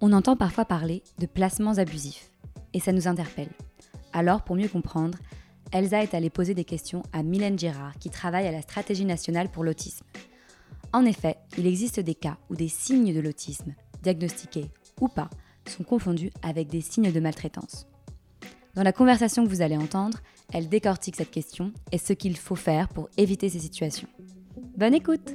On entend parfois parler de placements abusifs, et ça nous interpelle. Alors, pour mieux comprendre, Elsa est allée poser des questions à Mylène Girard, qui travaille à la Stratégie nationale pour l'autisme. En effet, il existe des cas où des signes de l'autisme, diagnostiqués ou pas, sont confondus avec des signes de maltraitance. Dans la conversation que vous allez entendre, elle décortique cette question et ce qu'il faut faire pour éviter ces situations. Bonne écoute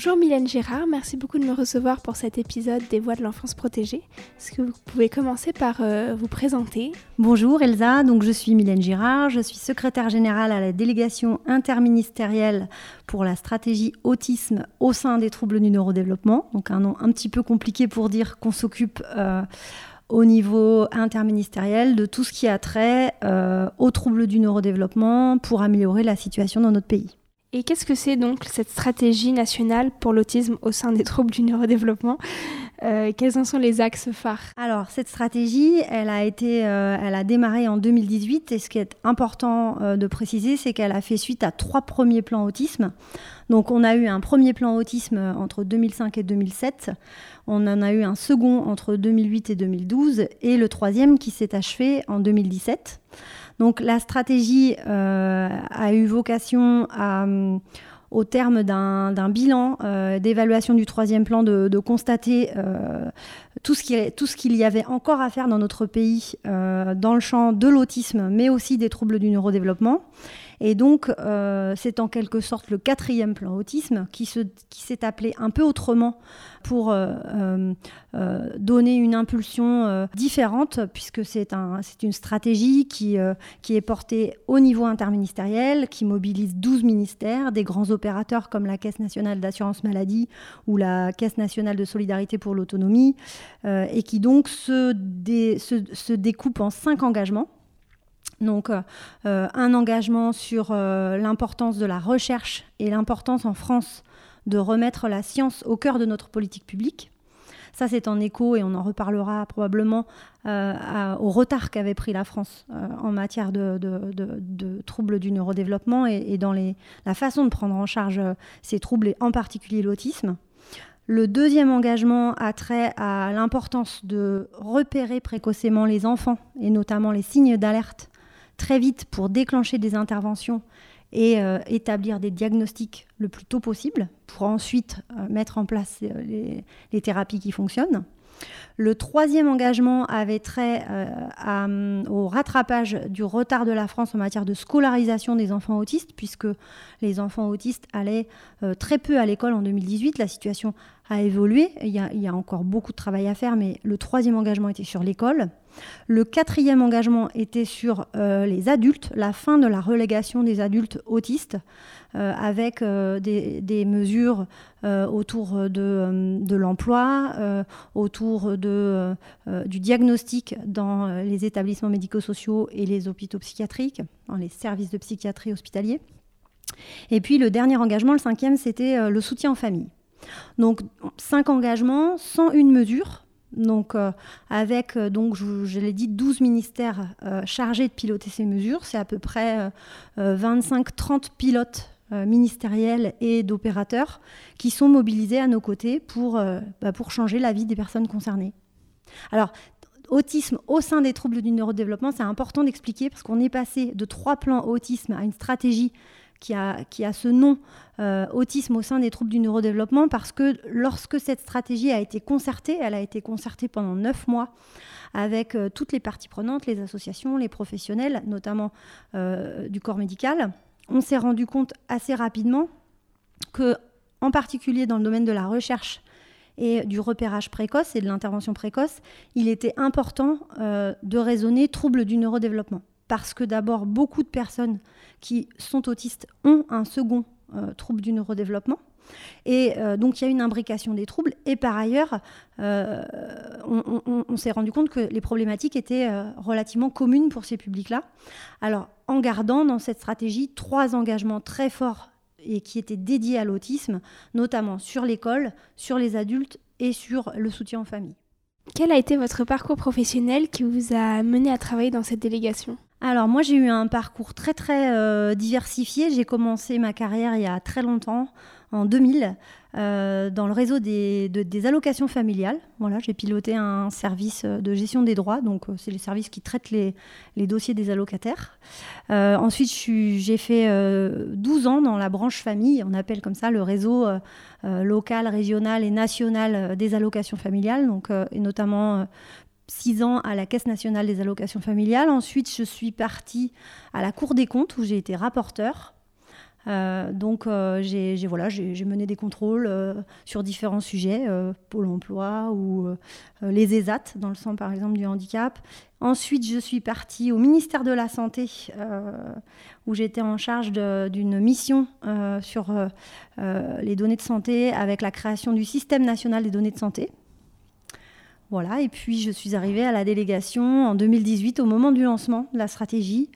Bonjour Mylène Gérard, merci beaucoup de me recevoir pour cet épisode des Voix de l'enfance protégée. Est-ce que vous pouvez commencer par euh, vous présenter? Bonjour Elsa, donc je suis Mylène Girard, je suis secrétaire générale à la délégation interministérielle pour la stratégie autisme au sein des troubles du neurodéveloppement, donc un nom un petit peu compliqué pour dire qu'on s'occupe euh, au niveau interministériel de tout ce qui a trait euh, aux troubles du neurodéveloppement pour améliorer la situation dans notre pays. Et qu'est-ce que c'est donc cette stratégie nationale pour l'autisme au sein des troubles du neurodéveloppement? Euh, Quels en sont les axes phares Alors cette stratégie, elle a été, euh, elle a démarré en 2018 et ce qui est important euh, de préciser, c'est qu'elle a fait suite à trois premiers plans autisme. Donc on a eu un premier plan autisme entre 2005 et 2007, on en a eu un second entre 2008 et 2012 et le troisième qui s'est achevé en 2017. Donc la stratégie a eu vocation à, au terme d'un bilan euh, d'évaluation du troisième plan de, constater euh, tout ce qu'il y avait encore à faire dans notre pays euh, dans le champ de l'autisme, mais aussi des troubles du neurodéveloppement. Et donc, euh, c'est en quelque sorte le quatrième plan autisme qui s'est appelé un peu autrement pour euh, euh, donner une impulsion différente, puisque c'est un, une stratégie qui, est portée au niveau interministériel, qui mobilise 12 ministères, des grands opérateurs comme la Caisse nationale d'assurance maladie ou la Caisse nationale de solidarité pour l'autonomie, et qui donc se, se découpe en cinq engagements. Donc euh, un engagement sur euh, l'importance de la recherche et l'importance en France de remettre la science au cœur de notre politique publique. Ça, c'est en écho, et on en reparlera probablement, euh, au retard qu'avait pris la France euh, en matière de, troubles du neurodéveloppement et, dans la façon de prendre en charge euh, ces troubles, et en particulier l'autisme. Le deuxième engagement a trait à l'importance de repérer précocement les enfants, et notamment les signes d'alerte, très vite pour déclencher des interventions et euh, établir des diagnostics le plus tôt possible pour ensuite euh, mettre en place euh, les, thérapies qui fonctionnent. Le troisième engagement avait trait à, au rattrapage du retard de la France en matière de scolarisation des enfants autistes, puisque les enfants autistes allaient très peu à l'école en 2018. La situation a évolué. Il y a, encore beaucoup de travail à faire, mais le troisième engagement était sur l'école. Le quatrième engagement était sur euh, les adultes, la fin de la relégation des adultes autistes, euh, avec euh, des, mesures autour de, l'emploi, autour du diagnostic dans les établissements médico-sociaux et les hôpitaux psychiatriques, dans les services de psychiatrie hospitaliers. Et puis le dernier engagement, le cinquième, c'était le soutien en famille. Donc cinq engagements sans une mesure donc, euh, avec, euh, donc, je, l'ai dit, 12 ministères euh, chargés de piloter ces mesures. C'est à peu près 25-30 pilotes ministériels et d'opérateurs qui sont mobilisés à nos côtés pour, bah, pour changer la vie des personnes concernées. Alors, autisme au sein des troubles du neurodéveloppement, c'est important d'expliquer parce qu'on est passé de trois plans autisme à une stratégie qui a, ce nom euh, autisme au sein des troubles du neurodéveloppement parce que lorsque cette stratégie a été concertée, elle a été concertée pendant neuf mois avec euh, toutes les parties prenantes, les associations, les professionnels, notamment euh, du corps médical, on s'est rendu compte assez rapidement que, en particulier dans le domaine de la recherche et du repérage précoce et de l'intervention précoce, il était important de raisonner troubles du neurodéveloppement. Parce que d'abord, beaucoup de personnes qui sont autistes ont un second euh, trouble du neurodéveloppement. Et euh, donc il y a une imbrication des troubles. Et par ailleurs, euh, on, s'est rendu compte que les problématiques étaient relativement communes pour ces publics-là. Alors en gardant dans cette stratégie trois engagements très forts et qui était dédié à l'autisme, notamment sur l'école, sur les adultes et sur le soutien aux familles. Quel a été votre parcours professionnel qui vous a mené à travailler dans cette délégation? Alors moi j'ai eu un parcours très très euh, diversifié. J'ai commencé ma carrière il y a très longtemps, en 2000, euh, dans le réseau des, allocations familiales. Voilà, j'ai piloté un service de gestion des droits, donc euh, c'est les services qui traitent les, dossiers des allocataires. ensuite j'ai fait 12 ans dans la branche famille, on appelle comme ça le réseau local, régional et national des allocations familiales, donc, et notamment six ans à la Caisse nationale des allocations familiales. Ensuite, je suis partie à la Cour des comptes où j'ai été rapporteur. Euh, donc euh, j'ai voilà, mené des contrôles euh, sur différents sujets, Pôle emploi ou les ESAT, dans le sens par exemple du handicap. Ensuite, je suis partie au ministère de la Santé, où j'étais en charge d'une mission sur les données de santé avec la création du système national des données de santé. Voilà, et puis je suis arrivée à la délégation en 2018 au moment du lancement de la stratégie,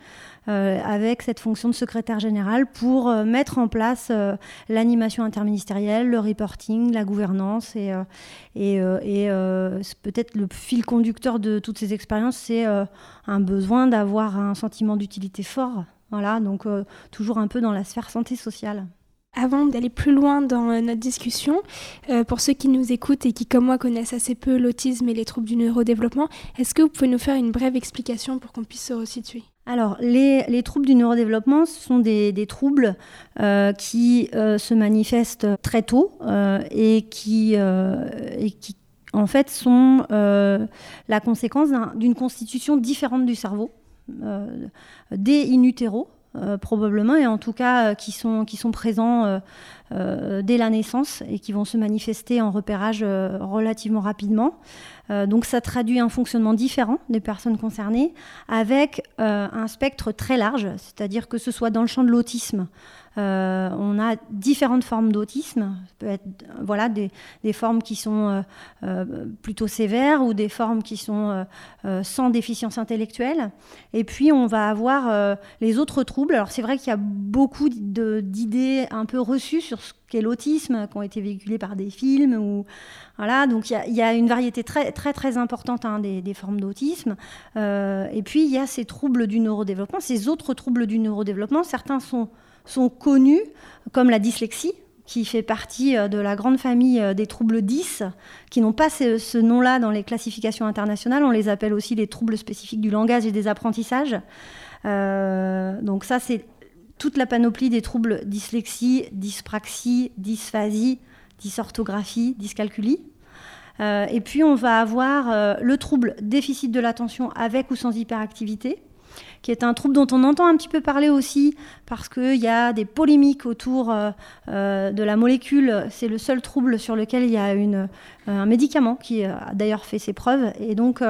euh, avec cette fonction de secrétaire général pour euh, mettre en place euh, l'animation interministérielle, le reporting, la gouvernance et, et, peut-être le fil conducteur de toutes ces expériences, c'est un besoin d'avoir un sentiment d'utilité fort. Voilà, donc toujours un peu dans la sphère santé sociale. Avant d'aller plus loin dans euh, notre discussion, euh, pour ceux qui nous écoutent et qui, comme moi, connaissent assez peu l'autisme et les troubles du neurodéveloppement, est-ce que vous pouvez nous faire une brève explication pour qu'on puisse se resituer? Alors, les, troubles du neurodéveloppement, ce sont des, troubles euh, qui se manifestent très tôt et, qui, en fait, sont la conséquence d'une constitution différente du cerveau, dès in utero, euh, probablement, et en tout cas euh, qui, sont, présents euh, dès la naissance et qui vont se manifester en repérage relativement rapidement. donc ça traduit un fonctionnement différent des personnes concernées avec un spectre très large, c'est-à-dire que ce soit dans le champ de l'autisme, euh, on a différentes formes d'autisme. voilà, des, formes qui sont euh, euh, plutôt sévères ou des formes qui sont sans déficience intellectuelle. Et puis, on va avoir les autres troubles. Alors, c'est vrai qu'il y a beaucoup d'idées un peu reçues sur ce qu'est l'autisme, qui ont été véhiculées par des films. Ou, voilà, donc, il y, a, une variété très, très, très importante hein, des, des, formes d'autisme. et puis, il y a ces troubles du neurodéveloppement, ces autres troubles du neurodéveloppement. Certains sont sont connus, comme la dyslexie, qui fait partie euh, de la grande famille euh, des troubles 10, qui n'ont pas ce, nom-là dans les classifications internationales. On les appelle aussi les troubles spécifiques du langage et des apprentissages. Euh, donc ça, c'est toute la panoplie des troubles dyslexie, dyspraxie, dysphasie, dysorthographie, dyscalculie. et puis on va avoir le trouble déficit de l'attention avec ou sans hyperactivité, qui est un trouble dont on entend un petit peu parler aussi parce qu'il y a des polémiques autour euh, euh, de la molécule. C'est le seul trouble sur lequel il y a euh, un médicament qui a d'ailleurs fait ses preuves. Et donc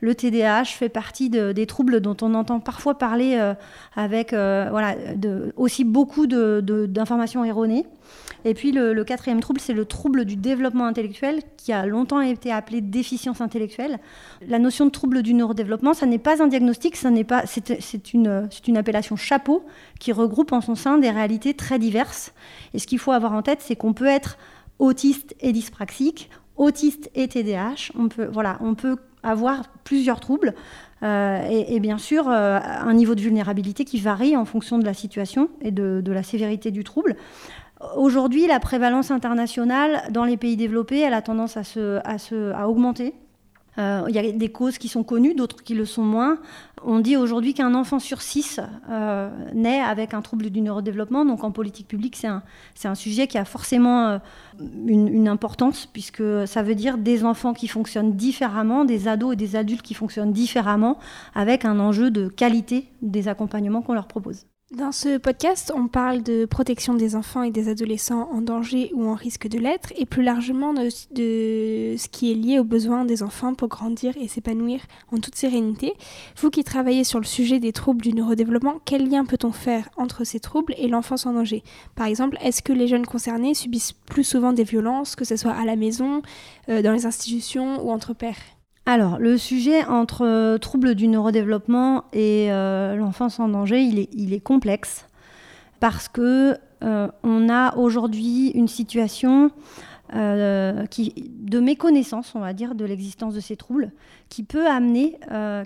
le TDAH fait partie des troubles dont on entend parfois parler avec voilà, aussi beaucoup d'informations erronées. Et puis le, quatrième trouble, c'est le trouble du développement intellectuel qui a longtemps été appelé déficience intellectuelle. La notion de trouble du neurodéveloppement, ça n'est pas un diagnostic, ça n'est pas, c'est une, une appellation chapeau qui regroupe en son sein des réalités très diverses. Et ce qu'il faut avoir en tête, c'est qu'on peut être autiste et dyspraxique, autiste et TDAH. On peut, voilà, on avoir plusieurs troubles. Euh, et, bien sûr, euh, un niveau de vulnérabilité qui varie en fonction de la situation et de, de la sévérité du trouble. Aujourd'hui, la prévalence internationale dans les pays développés, elle a tendance à, se, à augmenter. Euh, il y a des causes qui sont connues, d'autres qui le sont moins. On dit aujourd'hui qu'un enfant sur six euh, naît avec un trouble du neurodéveloppement. Donc en politique publique, c'est un, un, sujet qui a forcément euh, une, une, importance, puisque ça veut dire des enfants qui fonctionnent différemment, des ados et des adultes qui fonctionnent différemment, avec un enjeu de qualité des accompagnements qu'on leur propose. Dans ce podcast, on parle de protection des enfants et des adolescents en danger ou en risque de l'être, et plus largement de, ce qui est lié aux besoins des enfants pour grandir et s'épanouir en toute sérénité. Vous qui travaillez sur le sujet des troubles du neurodéveloppement, quel lien peut-on faire entre ces troubles et l'enfance en danger? Par exemple, est-ce que les jeunes concernés subissent plus souvent des violences, que ce soit à la maison, euh, dans les institutions ou entre pairs? Alors, le sujet entre euh, troubles du neurodéveloppement et euh, l'enfance en danger, il est, complexe parce que on a aujourd'hui une situation de méconnaissance, on va dire, de l'existence de ces troubles, qui peut amener,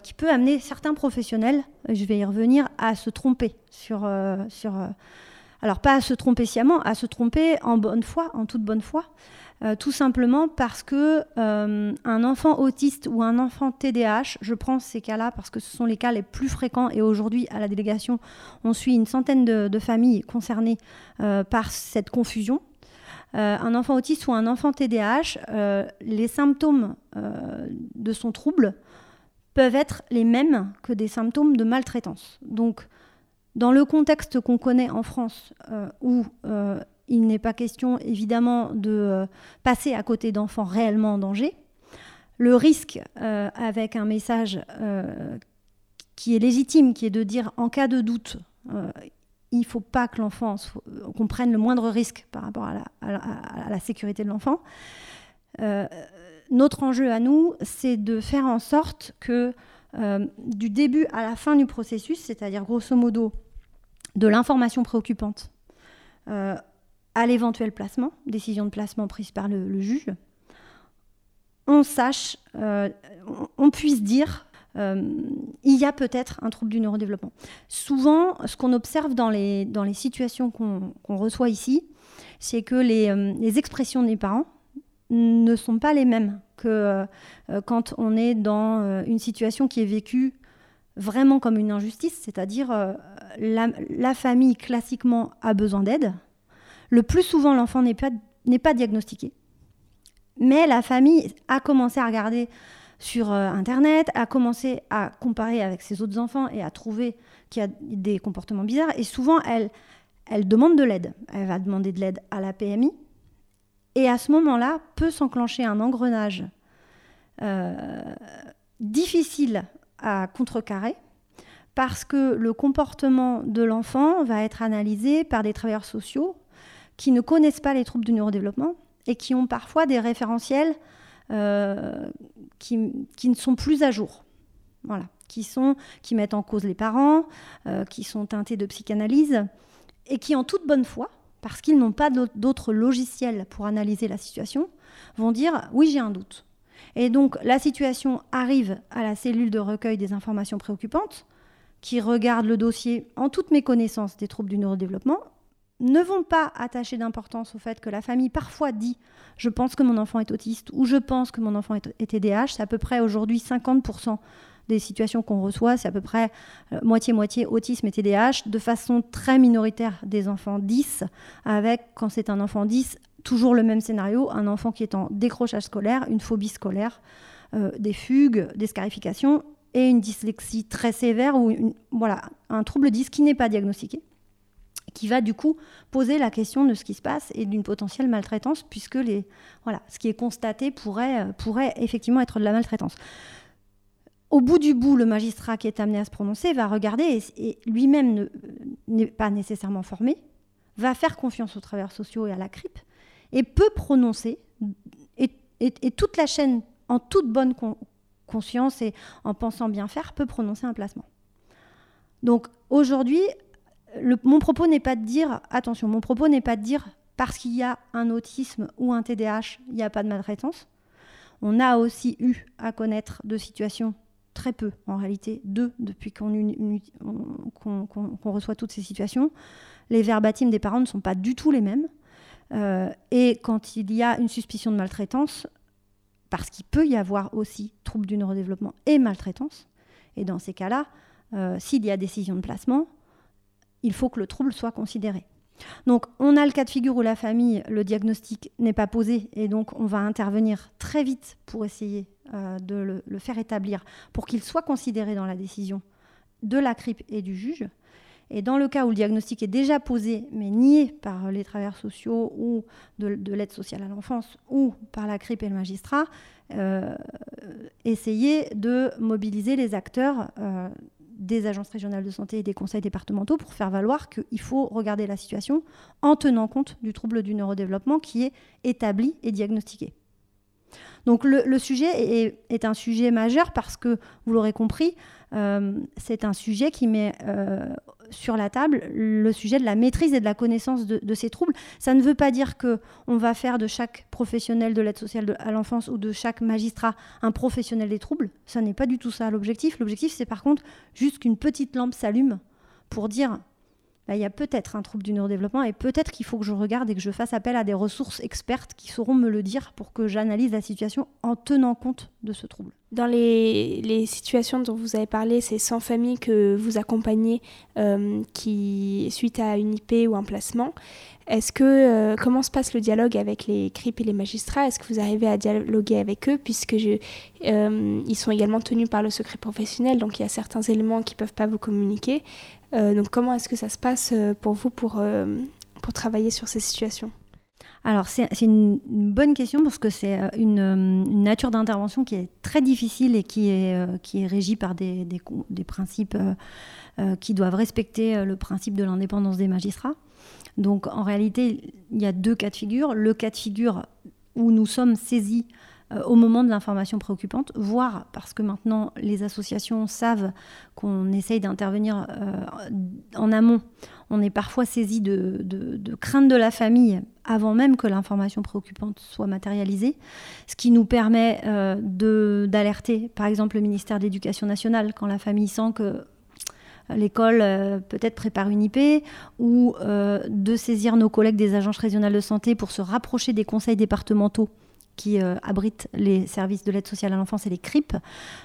qui peut amener certains professionnels, je vais y revenir, à se tromper sur alors pas à se tromper sciemment, à se tromper en bonne foi, en toute bonne foi, euh, tout simplement parce que euh, un enfant autiste ou un enfant TDAH, je prends ces cas-là parce que ce sont les cas les plus fréquents et aujourd'hui à la délégation, on suit une centaine de, familles concernées euh, par cette confusion. un enfant autiste ou un enfant TDAH, les symptômes de son trouble peuvent être les mêmes que des symptômes de maltraitance. Donc, dans le contexte qu'on connaît en France, où il n'est pas question évidemment de euh, passer à côté d'enfants réellement en danger. Le risque euh, avec un message euh, qui est légitime, qui est de dire en cas de doute, il ne faut pas que l'enfant comprenne le moindre risque par rapport à la, sécurité de l'enfant. notre enjeu à nous, c'est de faire en sorte que du début à la fin du processus, c'est-à-dire grosso modo de l'information préoccupante, à l'éventuel placement, décision de placement prise par le, juge, on sache, euh, on puisse dire, euh, il y a peut-être un trouble du neurodéveloppement. Souvent, ce qu'on observe dans les, dans les situations qu'on reçoit ici, c'est que les, euh, les, expressions des parents ne sont pas les mêmes que quand on est dans une situation qui est vécue vraiment comme une injustice, c'est-à-dire la, la famille classiquement a besoin d'aide, le plus souvent, l'enfant n'est pas, diagnostiqué. Mais la famille a commencé à regarder sur euh, Internet, a commencé à comparer avec ses autres enfants et à trouver qu'il y a des comportements bizarres. Et souvent, elle, elle demande de l'aide. Elle va demander de l'aide à la PMI. Et à ce moment-là, peut s'enclencher un engrenage euh, difficile à contrecarrer parce que le comportement de l'enfant va être analysé par des travailleurs sociaux qui ne connaissent pas les troubles du neurodéveloppement et qui ont parfois des référentiels euh, qui, ne sont plus à jour. Voilà. Qui, sont, qui mettent en cause les parents, euh, qui sont teintés de psychanalyse et qui, en toute bonne foi, parce qu'ils n'ont pas d'autres logiciels pour analyser la situation, vont dire oui, j'ai un doute. Et donc la situation arrive à la cellule de recueil des informations préoccupantes, qui regarde le dossier en toute méconnaissance des troubles du neurodéveloppement ne vont pas attacher d'importance au fait que la famille parfois dit je pense que mon enfant est autiste ou je pense que mon enfant est, TDAH. C'est à peu près aujourd'hui 50% des situations qu'on reçoit, c'est à peu près euh, moitié-moitié autisme et TDAH, de façon très minoritaire des enfants 10, avec, quand c'est un enfant 10, toujours le même scénario, un enfant qui est en décrochage scolaire, une phobie scolaire, euh, des fugues, des scarifications et une dyslexie très sévère ou voilà, un trouble 10 qui n'est pas diagnostiqué qui va du coup poser la question de ce qui se passe et d'une potentielle maltraitance, puisque les, voilà, ce qui est constaté pourrait, euh, pourrait effectivement être de la maltraitance. Au bout du bout, le magistrat qui est amené à se prononcer va regarder et, lui-même n'est pas nécessairement formé, va faire confiance aux travailleurs sociaux et à la CRIP et peut prononcer, et, et toute la chaîne, en toute bonne conscience et en pensant bien faire, peut prononcer un placement. Donc aujourd'hui, mon propos n'est pas de dire, attention, mon propos n'est pas de dire parce qu'il y a un autisme ou un TDAH, il n'y a pas de maltraitance. On a aussi eu à connaître de situations, très peu en réalité, deux depuis qu'on reçoit toutes ces situations. Les verbatims des parents ne sont pas du tout les mêmes. Euh, et quand il y a une suspicion de maltraitance, parce qu'il peut y avoir aussi trouble du neurodéveloppement et maltraitance, et dans ces cas-là, euh, s'il y a décision de placement, il faut que le trouble soit considéré. Donc on a le cas de figure où la famille, le diagnostic n'est pas posé et donc on va intervenir très vite pour essayer euh, de le, faire établir pour qu'il soit considéré dans la décision de la CRIP et du juge. Et dans le cas où le diagnostic est déjà posé mais nié par les travailleurs sociaux ou de, l'aide sociale à l'enfance ou par la CRIP et le magistrat, euh, essayer de mobiliser les acteurs euh, des agences régionales de santé et des conseils départementaux pour faire valoir qu'il faut regarder la situation en tenant compte du trouble du neurodéveloppement qui est établi et diagnostiqué. Donc le, sujet est, un sujet majeur parce que, vous l'aurez compris, euh, c'est un sujet qui met euh, sur la table le sujet de la maîtrise et de la connaissance de, ces troubles. Ça ne veut pas dire que on va faire de chaque professionnel de l'aide sociale à l'enfance ou de chaque magistrat un professionnel des troubles. Ça n'est pas du tout ça l'objectif. L'objectif, c'est par contre juste qu'une petite lampe s'allume pour dire il y a peut-être un trouble du neurodéveloppement et peut-être qu'il faut que je regarde et que je fasse appel à des ressources expertes qui sauront me le dire pour que j'analyse la situation en tenant compte de ce trouble. Dans les, situations dont vous avez parlé, c'est sans famille que vous accompagnez euh, qui, suite à une IP ou un placement. Est-ce que euh, comment se passe le dialogue avec les CRIP et les magistrats? Est-ce que vous arrivez à dialoguer avec eux? Puisque euh, ils sont également tenus par le secret professionnel, donc il y a certains éléments qui peuvent pas vous communiquer. Donc comment est-ce que ça se passe pour vous pour, pour travailler sur ces situations? Alors c'est une, bonne question parce que c'est euh, une, nature d'intervention qui est très difficile et qui est, euh, qui est régie par des, des, principes euh, qui doivent respecter le principe de l'indépendance des magistrats. Donc en réalité, il y a deux cas de figure. Le cas de figure où nous sommes saisis au moment de l'information préoccupante, voire parce que maintenant les associations savent qu'on essaye d'intervenir en amont. On est parfois saisi de, de, crainte de la famille avant même que l'information préoccupante soit matérialisée, ce qui nous permet euh, d'alerter, par exemple, le ministère de l'Éducation nationale quand la famille sent que l'école euh, peut-être prépare une IP, ou euh, de saisir nos collègues des agences régionales de santé pour se rapprocher des conseils départementaux qui abritent les services de l'aide sociale à l'enfance et les CRIP,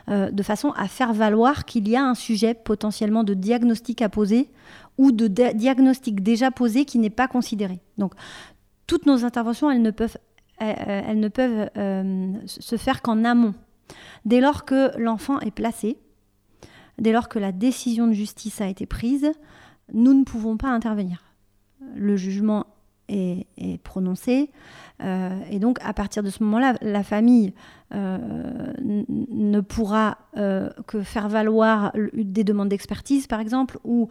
de façon à faire valoir qu'il y a un sujet potentiellement de diagnostic à poser ou de diagnostic déjà posé qui n'est pas considéré. Donc, toutes nos interventions, elles ne peuvent, elles, ne peuvent euh, se faire qu'en amont. Dès lors que l'enfant est placé, dès lors que la décision de justice a été prise, nous ne pouvons pas intervenir. Le jugement est, prononcé. Euh, et donc, à partir de ce moment-là, la famille euh, ne pourra euh, que faire valoir des demandes d'expertise, par exemple, ou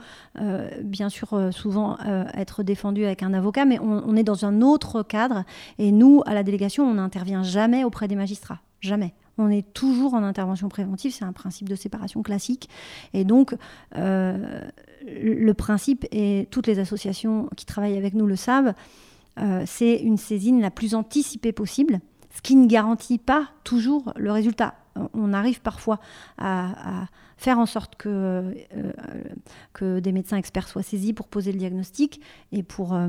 bien sûr souvent être défendu avec un avocat, mais on, est dans un autre cadre. Et nous, à la délégation, on n'intervient jamais auprès des magistrats. Jamais. On est toujours en intervention préventive, c'est un principe de séparation classique. Et donc, le principe, et toutes les associations qui travaillent avec nous le savent, euh, c'est une saisine la plus anticipée possible, ce qui ne garantit pas toujours le résultat. On arrive parfois à, faire en sorte que, euh, que des médecins experts soient saisis pour poser le diagnostic et pour... Euh,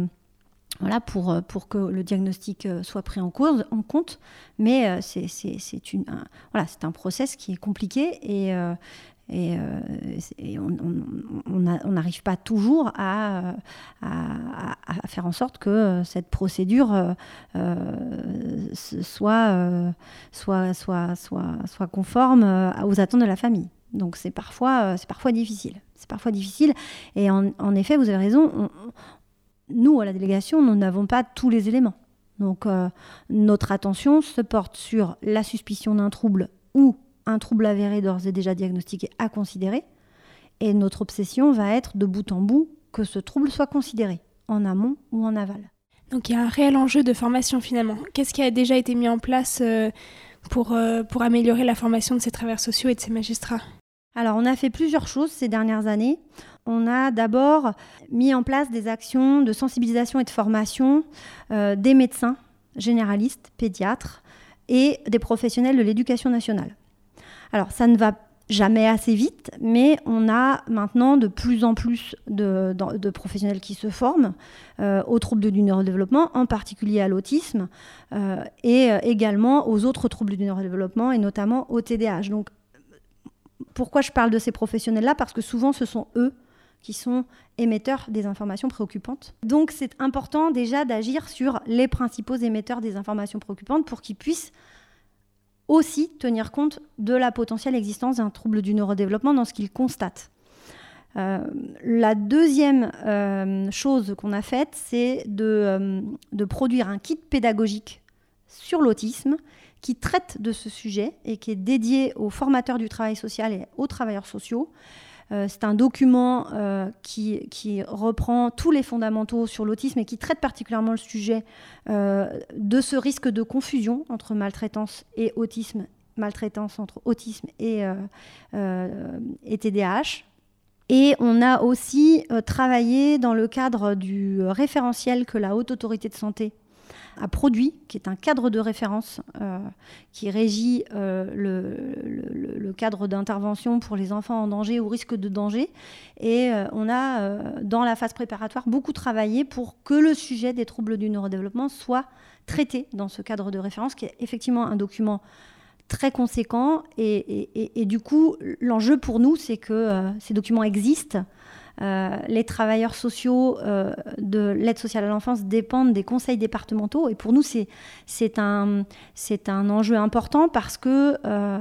voilà, pour, pour que le diagnostic soit pris en, compte. Mais c'est un, voilà, un process qui est compliqué et, et, euh, on n'arrive pas toujours à, faire en sorte que cette procédure euh, euh, soit, soit, soit, soit, soit conforme aux attentes de la famille. Donc c'est parfois, c'est parfois difficile. C'est parfois difficile. Et en, effet, vous avez raison, nous, à la délégation, nous n'avons pas tous les éléments. Donc notre attention se porte sur la suspicion d'un trouble ou un trouble avéré d'ores et déjà diagnostiqué à considérer. Et notre obsession va être de bout en bout que ce trouble soit considéré, en amont ou en aval. Donc il y a un réel enjeu de formation finalement. Qu'est-ce qui a déjà été mis en place euh, pour, euh, pour améliorer la formation de ces travailleurs sociaux et de ces magistrats? Alors, on a fait plusieurs choses ces dernières années. On a d'abord mis en place des actions de sensibilisation et de formation euh, des médecins généralistes, pédiatres et des professionnels de l'éducation nationale. Alors, ça ne va jamais assez vite, mais on a maintenant de plus en plus de, professionnels qui se forment euh, aux troubles du neurodéveloppement, en particulier à l'autisme, euh, et euh, également aux autres troubles du neurodéveloppement, et notamment au TDAH. Donc, pourquoi je parle de ces professionnels-là? Parce que souvent, ce sont eux qui sont émetteurs des informations préoccupantes. Donc, c'est important déjà d'agir sur les principaux émetteurs des informations préoccupantes pour qu'ils puissent aussi tenir compte de la potentielle existence d'un trouble du neurodéveloppement dans ce qu'il constate. Euh, la deuxième euh, chose qu'on a faite, c'est euh, de, produire un kit pédagogique sur l'autisme qui traite de ce sujet et qui est dédié aux formateurs du travail social et aux travailleurs sociaux euh, c'est un document euh, qui, reprend tous les fondamentaux sur l'autisme et qui traite particulièrement le sujet euh, de ce risque de confusion entre maltraitance et autisme, maltraitance entre autisme et, et TDAH. Et on a aussi travaillé dans le cadre du référentiel que la Haute Autorité de Santé a produit, qui est un cadre de référence euh, qui régit euh, le, cadre d'intervention pour les enfants en danger ou risque de danger. Et euh, on a, dans la phase préparatoire, beaucoup travaillé pour que le sujet des troubles du neurodéveloppement soit traité dans ce cadre de référence, qui est effectivement un document très conséquent. Et, du coup, l'enjeu pour nous, c'est que ces documents existent. Euh, les travailleurs sociaux euh, de l'aide sociale à l'enfance dépendent des conseils départementaux. Et pour nous, c'est un, un enjeu important parce que euh,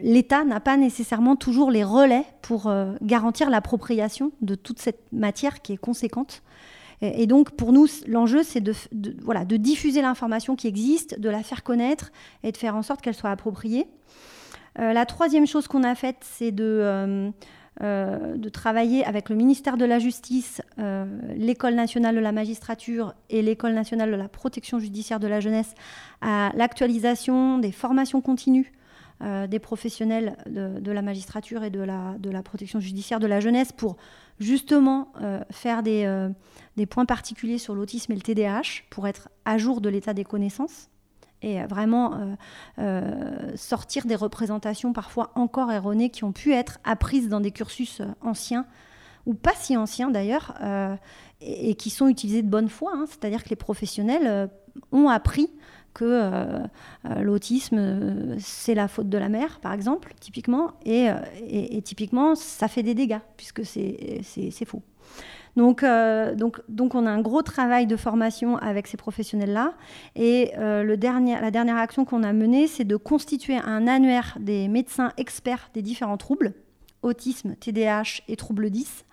l'État n'a pas nécessairement toujours les relais pour garantir l'appropriation de toute cette matière qui est conséquente. Et, donc, pour nous, l'enjeu, c'est de, voilà, de diffuser l'information qui existe, de la faire connaître et de faire en sorte qu'elle soit appropriée. la troisième chose qu'on a faite, c'est de de travailler avec le ministère de la Justice, euh, l'École nationale de la magistrature et l'École nationale de la protection judiciaire de la jeunesse à l'actualisation des formations continues euh, des professionnels de, la magistrature et de la, de la protection judiciaire de la jeunesse pour justement faire des, des points particuliers sur l'autisme et le TDAH pour être à jour de l'état des connaissances et vraiment euh, euh, sortir des représentations parfois encore erronées qui ont pu être apprises dans des cursus euh, anciens ou pas si anciens d'ailleurs, et, qui sont utilisés de bonne foi. Hein. C'est-à-dire que les professionnels ont appris que l'autisme, c'est la faute de la mère, par exemple, typiquement, et, et typiquement, ça fait des dégâts, puisque c'est faux. Donc, euh, donc, on a un gros travail de formation avec ces professionnels-là. Et euh, la dernière action qu'on a menée, c'est de constituer un annuaire des médecins experts des différents troubles, autisme, TDAH et troubles 10.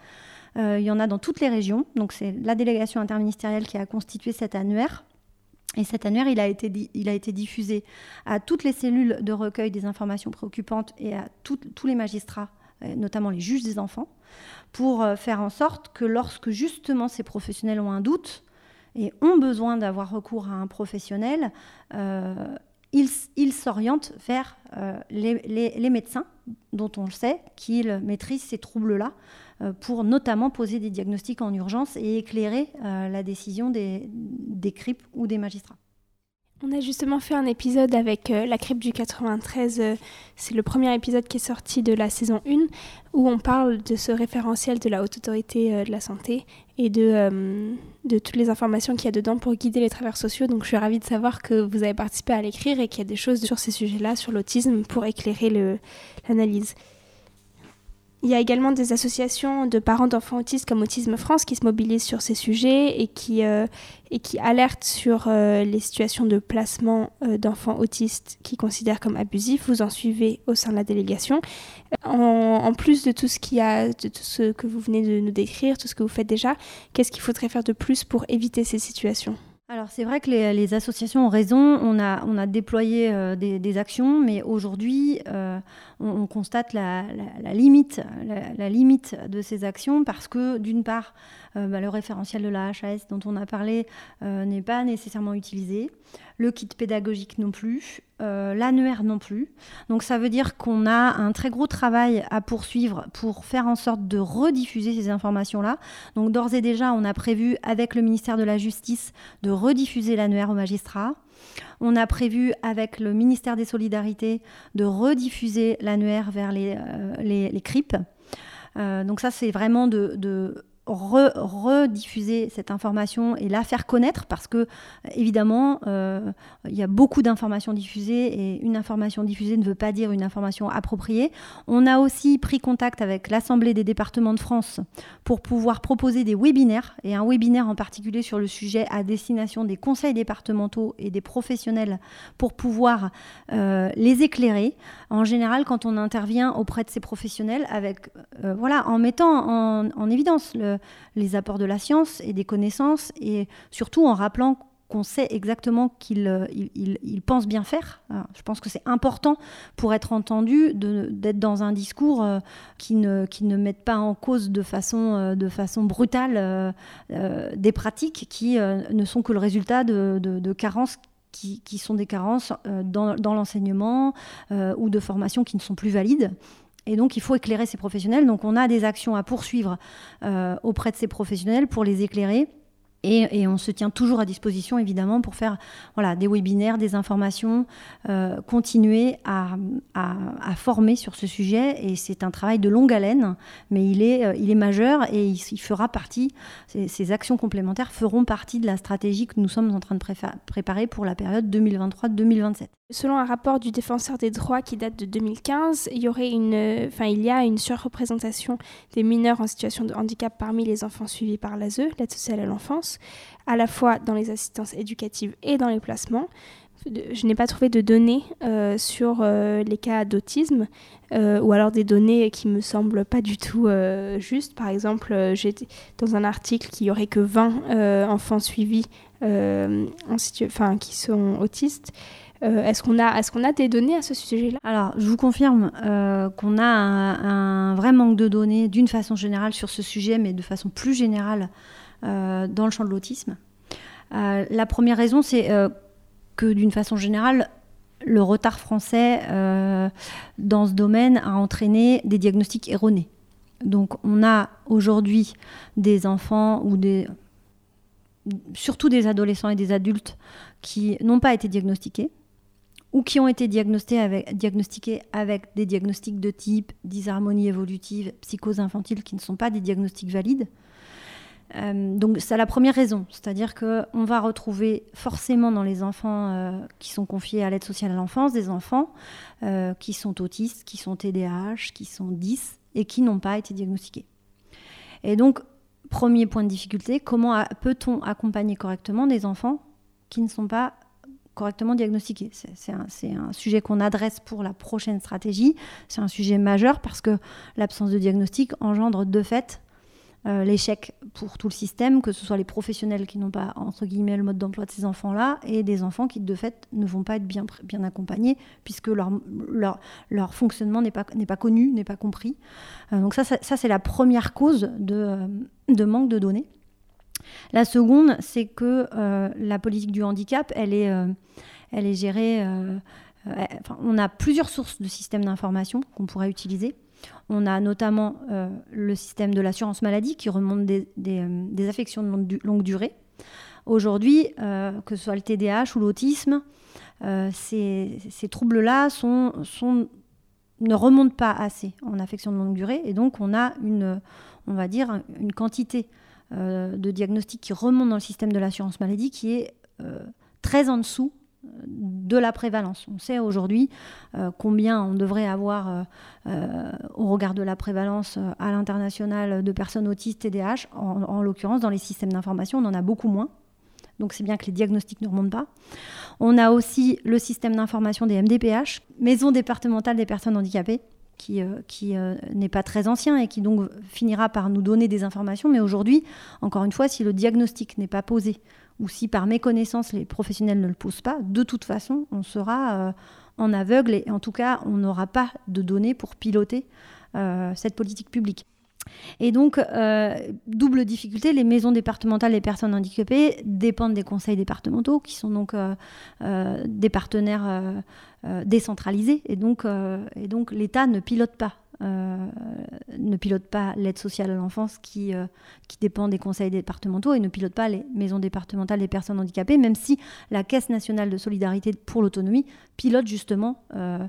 Euh, il y en a dans toutes les régions. Donc, c'est la délégation interministérielle qui a constitué cet annuaire. Et cet annuaire, il a été diffusé à toutes les cellules de recueil des informations préoccupantes et à tous les magistrats, notamment les juges des enfants pour euh, faire en sorte que lorsque justement ces professionnels ont un doute et ont besoin d'avoir recours à un professionnel, euh, ils s'orientent vers euh, les, médecins, dont on le sait, qu'ils maîtrisent ces troubles-là, pour notamment poser des diagnostics en urgence et éclairer la décision des, des ou des magistrats. On a justement fait un épisode avec euh, la crypte du 93. Euh, c'est le premier épisode qui est sorti de la saison 1 où on parle de ce référentiel de la Haute Autorité euh, de la Santé et de, de toutes les informations qu'il y a dedans pour guider les travailleurs sociaux. Donc je suis ravie de savoir que vous avez participé à l'écrire et qu'il y a des choses sur ces sujets-là, sur l'autisme, pour éclairer l'analyse. Il y a également des associations de parents d'enfants autistes comme Autisme France qui se mobilisent sur ces sujets et qui, euh, et qui alertent sur euh, les situations de placement euh, d'enfants autistes qu'ils considèrent comme abusifs. Vous en suivez au sein de la délégation. En, plus de tout ce qui a, de tout ce que vous venez de nous décrire, tout ce que vous faites déjà, qu'est-ce qu'il faudrait faire de plus pour éviter ces situations? Alors c'est vrai que les, associations ont raison, on a, déployé des, actions, mais aujourd'hui on, constate la, limite, de ces actions parce que d'une part, euh, bah, le référentiel de la HAS dont on a parlé euh, n'est pas nécessairement utilisé, le kit pédagogique non plus, euh, l'annuaire non plus. Donc ça veut dire qu'on a un très gros travail à poursuivre pour faire en sorte de rediffuser ces informations-là. Donc d'ores et déjà, on a prévu avec le ministère de la Justice de rediffuser l'annuaire aux magistrats. On a prévu avec le ministère des Solidarités de rediffuser l'annuaire vers les, euh, les, CRIP. Euh, donc ça, c'est vraiment de, rediffuser cette information et la faire connaître parce que évidemment euh, il y a beaucoup d'informations diffusées et une information diffusée ne veut pas dire une information appropriée. On a aussi pris contact avec l'Assemblée des départements de France pour pouvoir proposer des webinaires et un webinaire en particulier sur le sujet à destination des conseils départementaux et des professionnels pour pouvoir euh, les éclairer. En général, quand on intervient auprès de ces professionnels avec euh, voilà en mettant en, en évidence le les apports de la science et des connaissances, et surtout en rappelant qu'on sait exactement qu'il euh, il, pense bien faire. je pense que c'est important pour être entendu d'être dans un discours euh, qui, ne, qui ne mette pas en cause de façon, euh, de façon brutale des pratiques qui ne sont que le résultat de, carences qui, qui, sont des carences dans, dans l'enseignement ou de formations qui ne sont plus valides. Et donc, il faut éclairer ces professionnels. Donc, on a des actions à poursuivre auprès de ces professionnels pour les éclairer et, on se tient toujours à disposition, évidemment, pour faire voilà, des webinaires, des informations, euh, continuer à, former sur ce sujet. Et c'est un travail de longue haleine, mais il est, euh, majeur et il, fera partie, ces, actions complémentaires feront partie de la stratégie que nous sommes en train de préparer pour la période 2023-2027. Selon un rapport du défenseur des droits qui date de 2015, il y aurait une, enfin, il y a une surreprésentation des mineurs en situation de handicap parmi les enfants suivis par l'ASE, l'aide sociale à l'enfance, à la fois dans les assistances éducatives et dans les placements. Je n'ai pas trouvé de données euh, sur euh, les cas d'autisme euh, ou alors des données qui me semblent pas du tout justes. Par exemple, j'ai dans un article qu'il y aurait que 20 enfants suivis en enfin, qui sont autistes. Est-ce qu'on a, est qu'on a des données à ce sujet-là? Alors, je vous confirme qu'on a un, vrai manque de données d'une façon générale sur ce sujet, mais de façon plus générale dans le champ de l'autisme. la première raison, c'est que d'une façon générale, le retard français dans ce domaine a entraîné des diagnostics erronés. Donc, on a aujourd'hui des enfants ou des surtout des adolescents et des adultes qui n'ont pas été diagnostiqués, ou qui ont été diagnostiqués avec, diagnostiqués avec des diagnostics de type disharmonie évolutive, psychose infantile, qui ne sont pas des diagnostics valides. Euh, donc c'est la première raison, c'est-à-dire qu'on va retrouver forcément dans les enfants euh, qui sont confiés à l'aide sociale à l'enfance des enfants euh, qui sont autistes, qui sont TDAH, qui sont 10 et qui n'ont pas été diagnostiqués. Et donc, premier point de difficulté, comment peut-on accompagner correctement des enfants qui ne sont pas correctement diagnostiqué. C'est un, sujet qu'on adresse pour la prochaine stratégie. C'est un sujet majeur parce que l'absence de diagnostic engendre de fait euh, l'échec pour tout le système, que ce soit les professionnels qui n'ont pas, entre guillemets, le mode d'emploi de ces enfants-là, et des enfants qui, de fait, ne vont pas être bien, bien accompagnés, puisque leur, leur, leur fonctionnement n'est pas, pas connu, n'est pas compris. Euh, donc ça, ça, c'est la première cause de, euh, de manque de données. La seconde, c'est que la politique du handicap, elle est, elle est gérée. Euh, on a plusieurs sources de systèmes d'information qu'on pourrait utiliser. On a notamment le système de l'assurance maladie qui remonte des, affections de longue, durée. Aujourd'hui, que ce soit le TDAH ou l'autisme, ces, troubles-là ne remontent pas assez en affection de longue durée et donc on a une, on va dire, une quantité euh, de diagnostic qui remonte dans le système de l'assurance maladie qui est euh, très en dessous euh, de la prévalence. On sait aujourd'hui combien on devrait avoir au regard de la prévalence à l'international de personnes autistes TDAH. En, en l'occurrence, dans les systèmes d'information, on en a beaucoup moins. Donc c'est bien que les diagnostics ne remontent pas. On a aussi le système d'information des MDPH, Maison départementale des personnes handicapées, qui, euh, euh, n'est pas très ancien et qui donc finira par nous donner des informations. Mais aujourd'hui, encore une fois, si le diagnostic n'est pas posé ou si par méconnaissance les professionnels ne le posent pas, de toute façon, on sera euh, en aveugle et en tout cas, on n'aura pas de données pour piloter cette politique publique. Et donc, euh, double difficulté, les maisons départementales des personnes handicapées dépendent des conseils départementaux, qui sont donc euh, euh, des partenaires décentralisés. Et donc l'État ne pilote pas euh, ne pilote pas l'aide sociale à l'enfance qui, euh, qui dépend des conseils départementaux et ne pilote pas les maisons départementales des personnes handicapées, même si la Caisse nationale de solidarité pour l'autonomie pilote justement euh,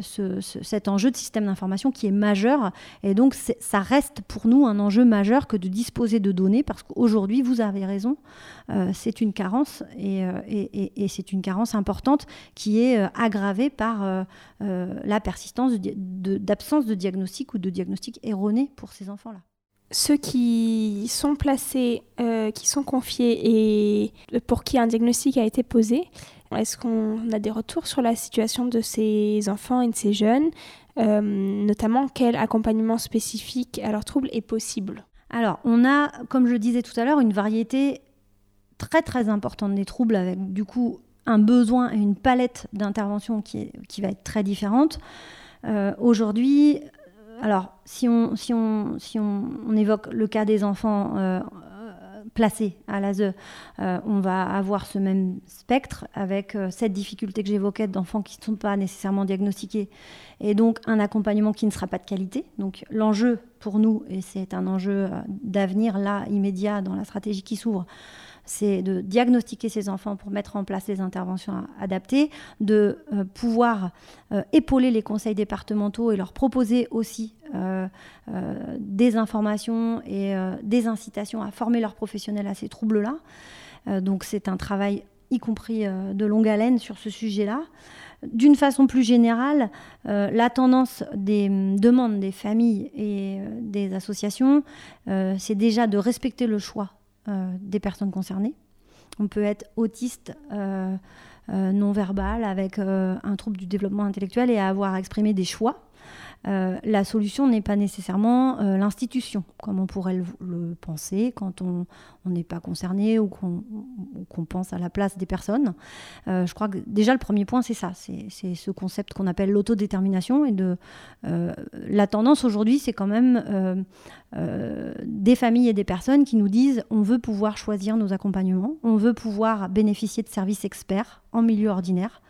cet enjeu de système d'information qui est majeur. Et donc ça reste pour nous un enjeu majeur que de disposer de données, parce qu'aujourd'hui, vous avez raison, c'est une carence et, et, c'est une carence importante qui est aggravée par la persistance d'absence de diagnostic ou de diagnostic erroné pour ces enfants-là ceux qui sont placés, euh, qui sont confiés et pour qui un diagnostic a été posé, est-ce qu'on a des retours sur la situation de ces enfants et de ces jeunes, euh, notamment quel accompagnement spécifique à leurs troubles est possible? Alors, on a, comme je le disais tout à l'heure, une variété très très importante des troubles avec du coup un besoin et une palette d'intervention qui, qui va être très différente. Euh, aujourd'hui, alors si on, si, on, si on, évoque le cas des enfants euh, placés à l'ASE, on va avoir ce même spectre avec cette difficulté que j'évoquais d'enfants qui ne sont pas nécessairement diagnostiqués et donc un accompagnement qui ne sera pas de qualité. Donc l'enjeu pour nous, et c'est un enjeu d'avenir là immédiat dans la stratégie qui s'ouvre, c'est de diagnostiquer ces enfants pour mettre en place les interventions adaptées, de euh, pouvoir euh, épauler les conseils départementaux et leur proposer aussi euh, des informations et des incitations à former leurs professionnels à ces troubles-là. donc c'est un travail y compris de longue haleine sur ce sujet-là. D'une façon plus générale, la tendance des hum, demandes des familles et des associations, c'est déjà de respecter le choix des personnes concernées. On peut être autiste euh, euh, non verbal avec un trouble du développement intellectuel et avoir exprimé des choix euh, la solution n'est pas nécessairement euh, l'institution, comme on pourrait le, penser quand on n'est pas concerné ou qu'on pense à la place des personnes. Euh, je crois que déjà le premier point, c'est ça, c'est ce concept qu'on appelle l'autodétermination. Et de, la tendance aujourd'hui, c'est quand même des familles et des personnes qui nous disent on veut pouvoir choisir nos accompagnements, on veut pouvoir bénéficier de services experts en milieu ordinaire.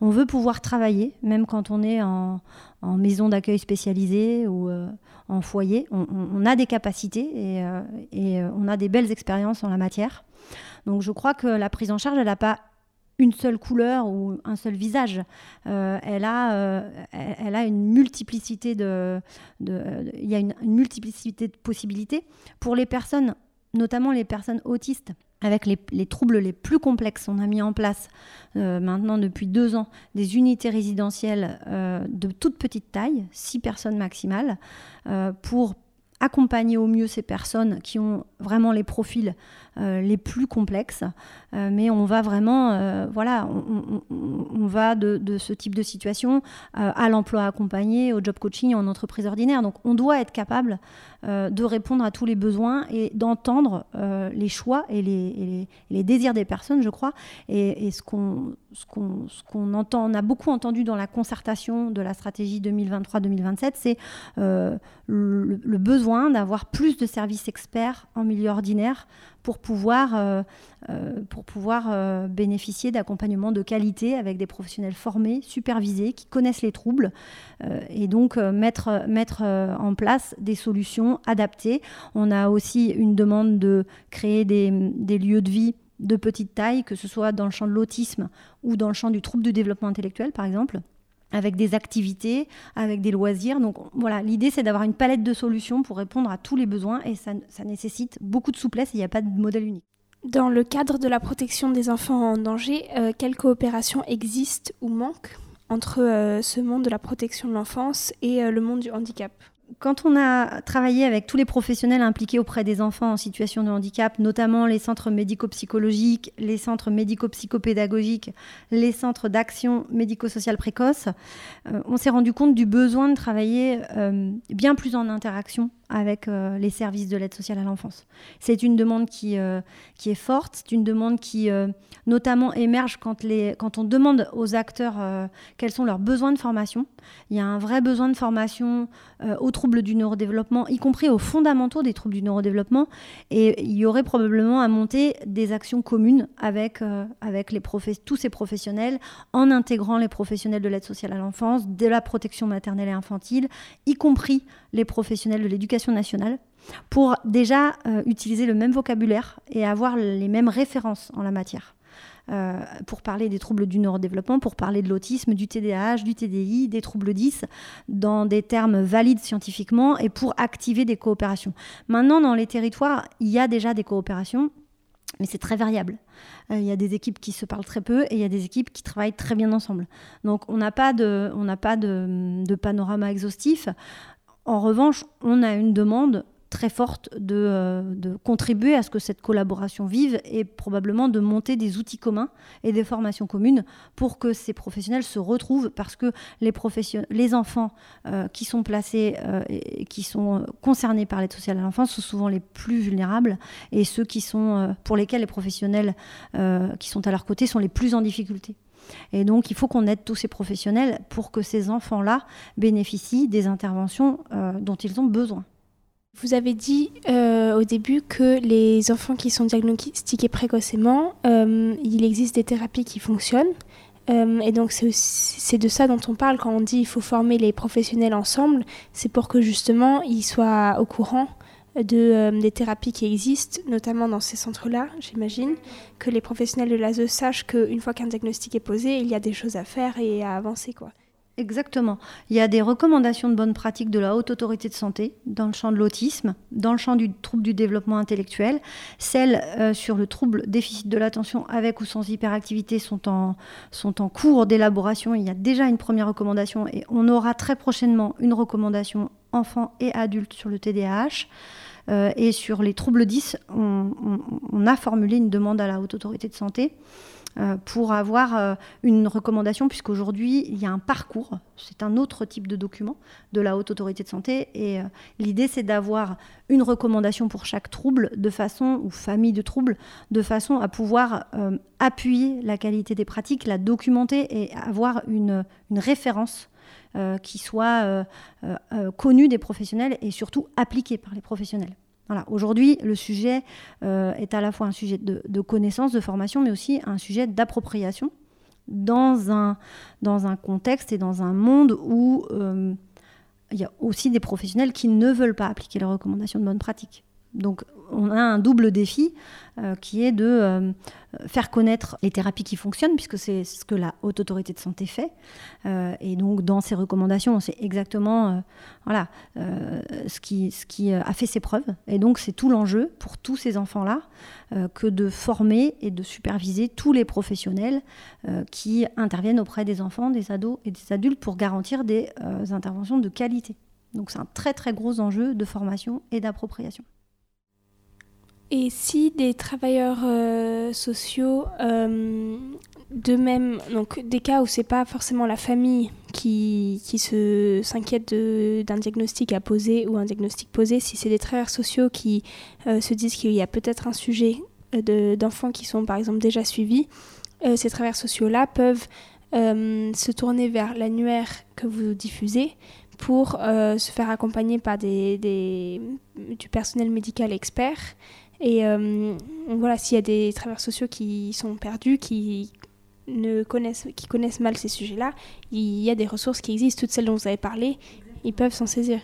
On veut pouvoir travailler, même quand on est en, maison d'accueil spécialisée ou euh, en foyer. On, a des capacités et, euh, euh, on a des belles expériences en la matière. Donc je crois que la prise en charge, elle n'a pas une seule couleur ou un seul visage. elle, a, elle, a une multiplicité de, il y a une, multiplicité de possibilités pour les personnes, notamment les personnes autistes avec les, troubles les plus complexes. On a mis en place euh, maintenant depuis deux ans des unités résidentielles euh, de toute petite taille, six personnes maximales, euh, pour accompagner au mieux ces personnes qui ont vraiment les profils les plus complexes. Euh, mais on va vraiment, euh, voilà, on, va de, ce type de situation à l'emploi accompagné, au job coaching, en entreprise ordinaire. Donc on doit être capable de répondre à tous les besoins et d'entendre les choix et les, désirs des personnes, je crois. Et, ce qu'on entend, on a beaucoup entendu dans la concertation de la stratégie 2023-2027, c'est le besoin d'avoir plus de services experts en milieu ordinaire pour pouvoir, euh, euh, euh, bénéficier d'accompagnement de qualité avec des professionnels formés, supervisés, qui connaissent les troubles, et donc mettre, mettre en place des solutions adaptées. On a aussi une demande de créer des, des lieux de vie de petite taille, que ce soit dans le champ de l'autisme ou dans le champ du trouble du développement intellectuel, par exemple avec des activités, avec des loisirs. Donc voilà, l'idée c'est d'avoir une palette de solutions pour répondre à tous les besoins et ça, nécessite beaucoup de souplesse il n'y a pas de modèle unique. Dans le cadre de la protection des enfants en danger, euh, quelle coopération existe ou manque entre euh, ce monde de la protection de l'enfance et euh, le monde du handicap? Quand on a travaillé avec tous les professionnels impliqués auprès des enfants en situation de handicap, notamment les centres médico-psychologiques, les centres médico-psychopédagogiques, les centres d'action médico-sociale précoce, euh, on s'est rendu compte du besoin de travailler euh, bien plus en interaction avec euh, les services de l'aide sociale à l'enfance. C'est une demande qui, euh, qui est forte, c'est une demande qui euh, notamment émerge quand, les, quand on demande aux acteurs quels sont leurs besoins de formation. Il y a un vrai besoin de formation aux troubles du neurodéveloppement, y compris aux fondamentaux des troubles du neurodéveloppement, et il y aurait probablement à monter des actions communes avec, avec les tous ces professionnels, en intégrant les professionnels de l'aide sociale à l'enfance, de la protection maternelle et infantile, y compris les professionnels de l'éducation nationale pour déjà euh, utiliser le même vocabulaire et avoir les mêmes références en la matière. Euh, pour parler des troubles du neurodéveloppement, pour parler de l'autisme, du TDAH, du TDI, des troubles 10, dans des termes valides scientifiquement et pour activer des coopérations. Maintenant, dans les territoires, il y a déjà des coopérations, mais c'est très variable. Euh, il y a des équipes qui se parlent très peu et il y a des équipes qui travaillent très bien ensemble. Donc on n'a pas de, on pas de, de panorama exhaustif. En revanche, on a une demande très forte euh, de, contribuer à ce que cette collaboration vive et probablement de monter des outils communs et des formations communes pour que ces professionnels se retrouvent parce que les, enfants euh, qui sont placés euh, et qui sont concernés par l'aide sociale à l'enfance sont souvent les plus vulnérables et ceux qui sont, pour lesquels les professionnels qui sont à leur côté sont les plus en difficulté. Et donc, il faut qu'on aide tous ces professionnels pour que ces enfants-là bénéficient des interventions euh, dont ils ont besoin. Vous avez dit euh, au début que les enfants qui sont diagnostiqués précocement, euh, il existe des thérapies qui fonctionnent. Et donc c'est de ça dont on parle quand on dit il faut former les professionnels ensemble. C'est pour que justement ils soient au courant de, des thérapies qui existent, notamment dans ces centres-là, j'imagine, que les professionnels de l'ASE sachent qu'une fois qu'un diagnostic est posé, il y a des choses à faire et à avancer. quoi. Exactement. Il y a des recommandations de bonnes pratiques de la haute autorité de santé dans le champ de l'autisme, dans le champ du trouble du développement intellectuel. Celles euh, sur le trouble déficit de l'attention avec ou sans hyperactivité sont en, sont en cours d'élaboration. Il y a déjà une première recommandation et on aura très prochainement une recommandation enfants et adultes sur le TDAH. Euh, et sur les troubles 10, on, a formulé une demande à la haute autorité de santé euh, pour avoir euh, une recommandation, puisqu'aujourd'hui, il y a un parcours, c'est un autre type de document de la haute autorité de santé. Et l'idée, c'est d'avoir une recommandation pour chaque trouble, de façon, ou famille de troubles, de façon à pouvoir appuyer la qualité des pratiques, la documenter et avoir une référence qui soit connue des professionnels et surtout appliquée par les professionnels. Aujourd'hui, le sujet euh, est à la fois un sujet de, connaissance, de formation, mais aussi un sujet d'appropriation dans un, dans un contexte et dans un monde où euh, il y a aussi des professionnels qui ne veulent pas appliquer les recommandations de bonne pratique. Donc on a un double défi euh, qui est de euh, faire connaître les thérapies qui fonctionnent, puisque c'est ce que la haute autorité de santé fait. Euh, et donc dans ses recommandations, on sait exactement voilà, ce, qui, ce qui a fait ses preuves. Et donc c'est tout l'enjeu pour tous ces enfants-là que de former et de superviser tous les professionnels qui interviennent auprès des enfants, des ados et des adultes pour garantir des interventions de qualité. Donc c'est un très très gros enjeu de formation et d'appropriation. Et si des travailleurs euh, sociaux, euh, de même, donc des cas où c'est pas forcément la famille qui, qui se s'inquiète d'un diagnostic à poser ou un diagnostic posé, si c'est des travailleurs sociaux qui euh, se disent qu'il y a peut-être un sujet d'enfants qui sont par exemple déjà suivis, ces travailleurs sociaux-là peuvent se tourner vers l'annuaire que vous diffusez pour se faire accompagner par des, des, du personnel médical expert et euh, voilà, s'il y a des travailleurs sociaux qui sont perdus, qui ne connaissent, qui connaissent mal ces sujets-là, il y a des ressources qui existent, toutes celles dont vous avez parlé, ils peuvent s'en saisir.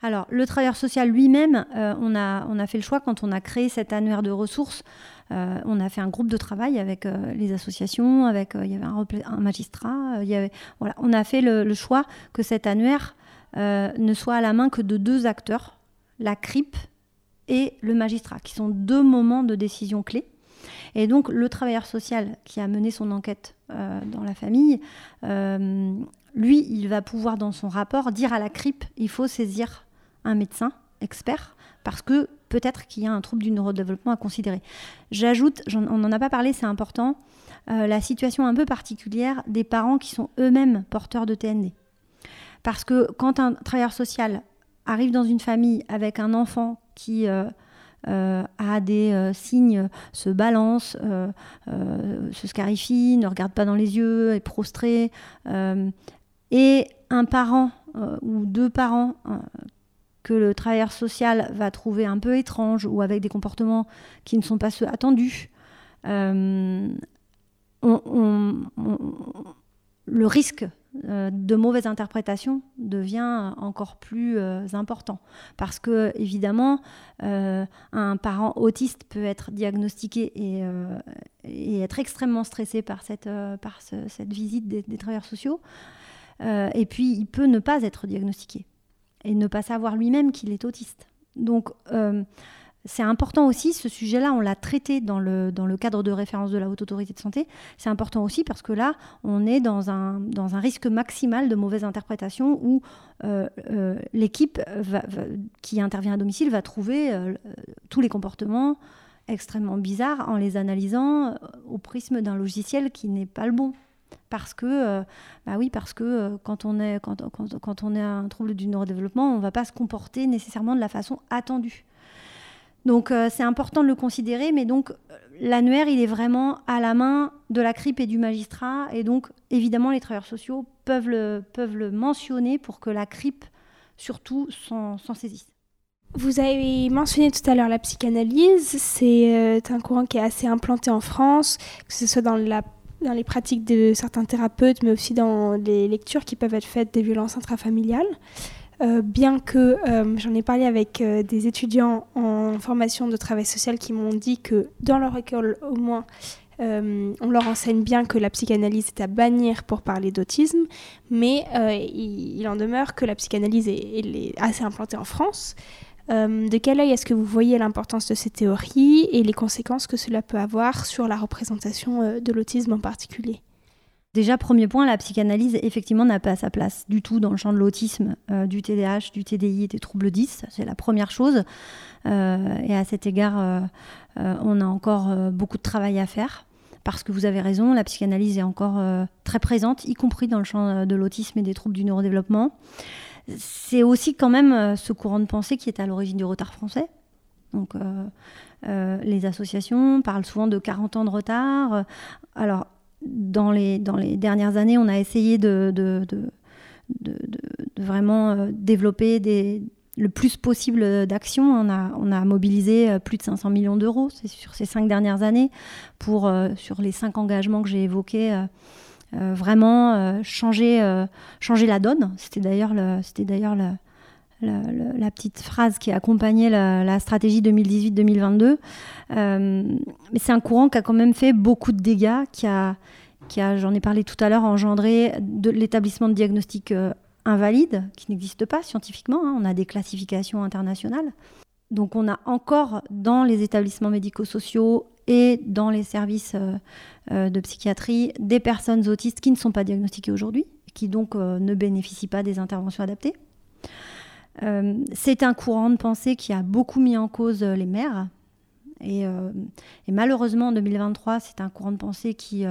Alors, le travailleur social lui-même, euh, on, a, on a fait le choix quand on a créé cet annuaire de ressources. Euh, on a fait un groupe de travail avec les associations, avec il y avait un, magistrat. voilà, on a fait le, choix que cet annuaire ne soit à la main que de deux acteurs, la CRIP et le magistrat, qui sont deux moments de décision clés. Et donc le travailleur social qui a mené son enquête euh, dans la famille, euh, lui, il va pouvoir dans son rapport dire à la CRIP, il faut saisir un médecin expert parce que peut-être qu'il y a un trouble du neurodéveloppement à considérer. J'ajoute, on n'en a pas parlé, c'est important, euh, la situation un peu particulière des parents qui sont eux-mêmes porteurs de TND. Parce que quand un travailleur social arrive dans une famille avec un enfant qui euh, euh, a des euh, signes, se balance, se scarifie, ne regarde pas dans les yeux, est prostré, et un parent ou deux parents que le travailleur social va trouver un peu étrange ou avec des comportements qui ne sont pas ceux attendus, le risque euh, de mauvaise interprétation devient encore plus euh, important. Parce que, évidemment, euh, un parent autiste peut être diagnostiqué et, être extrêmement stressé par cette, visite des, des, travailleurs sociaux. et puis, il peut ne pas être diagnostiqué et ne pas savoir lui-même qu'il est autiste. Donc, c'est important aussi, ce sujet-là, on l'a traité dans le, dans le cadre de référence de la Haute Autorité de Santé. C'est important aussi parce que là, on est dans un, risque maximal de mauvaise interprétation où euh, euh, l'équipe qui intervient à domicile va trouver euh, tous les comportements extrêmement bizarres en les analysant au prisme d'un logiciel qui n'est pas le bon. Parce que, bah oui, parce que quand, on est, quand, on un trouble du neurodéveloppement, on ne va pas se comporter nécessairement de la façon attendue. Donc euh, c'est important de le considérer, mais donc euh, l'annuaire, il est vraiment à la main de la CRIP et du magistrat, et donc évidemment les travailleurs sociaux peuvent le, peuvent le mentionner pour que la CRIP surtout s'en saisisse. Vous avez mentionné tout à l'heure la psychanalyse. C'est euh, un courant qui est assez implanté en France, que ce soit dans, la, dans les pratiques de certains thérapeutes, mais aussi dans les lectures qui peuvent être faites des violences intrafamiliales. Euh, bien que euh, j'en ai parlé avec des étudiants en formation de travail social qui m'ont dit que dans leur école, au moins, on leur enseigne bien que la psychanalyse est à bannir pour parler d'autisme, mais il, en demeure que la psychanalyse est assez implantée en France. Euh, de quel œil est-ce que vous voyez l'importance de ces théories et les conséquences que cela peut avoir sur la représentation euh, de l'autisme en particulier? Déjà, premier point, la psychanalyse, effectivement, n'a pas sa place du tout dans le champ de l'autisme, euh, du TDAH, du TDI et des troubles 10. C'est la première chose. et à cet égard, on a encore beaucoup de travail à faire. Parce que vous avez raison, la psychanalyse est encore très présente, y compris dans le champ de l'autisme et des troubles du neurodéveloppement c'est aussi quand même euh, ce courant de pensée qui est à l'origine du retard français. Donc, euh, euh, les associations parlent souvent de 40 ans de retard. Alors, dans les, dans les dernières années, on a essayé de, de, vraiment développer des, le plus possible d'actions. On a, on a mobilisé plus de 500 millions d'euros sur ces cinq dernières années pour, sur les cinq engagements que j'ai évoqués. Euh, vraiment euh, changer, euh, changer la donne. C'était d'ailleurs, c'était d'ailleurs la, petite phrase qui accompagnait la, stratégie 2018-2022. mais c'est un courant qui a quand même fait beaucoup de dégâts, qui a, qui a j'en ai parlé tout à l'heure, engendré de l'établissement de diagnostics invalides, qui n'existe pas scientifiquement. Hein. On a des classifications internationales. Donc on a encore dans les établissements médico-sociaux et dans les services euh, euh, de psychiatrie des personnes autistes qui ne sont pas diagnostiquées aujourd'hui, qui donc euh, ne bénéficient pas des interventions adaptées. C'est un courant de pensée qui a beaucoup mis en cause les mères. Et, malheureusement, en 2023, c'est un courant de pensée qui,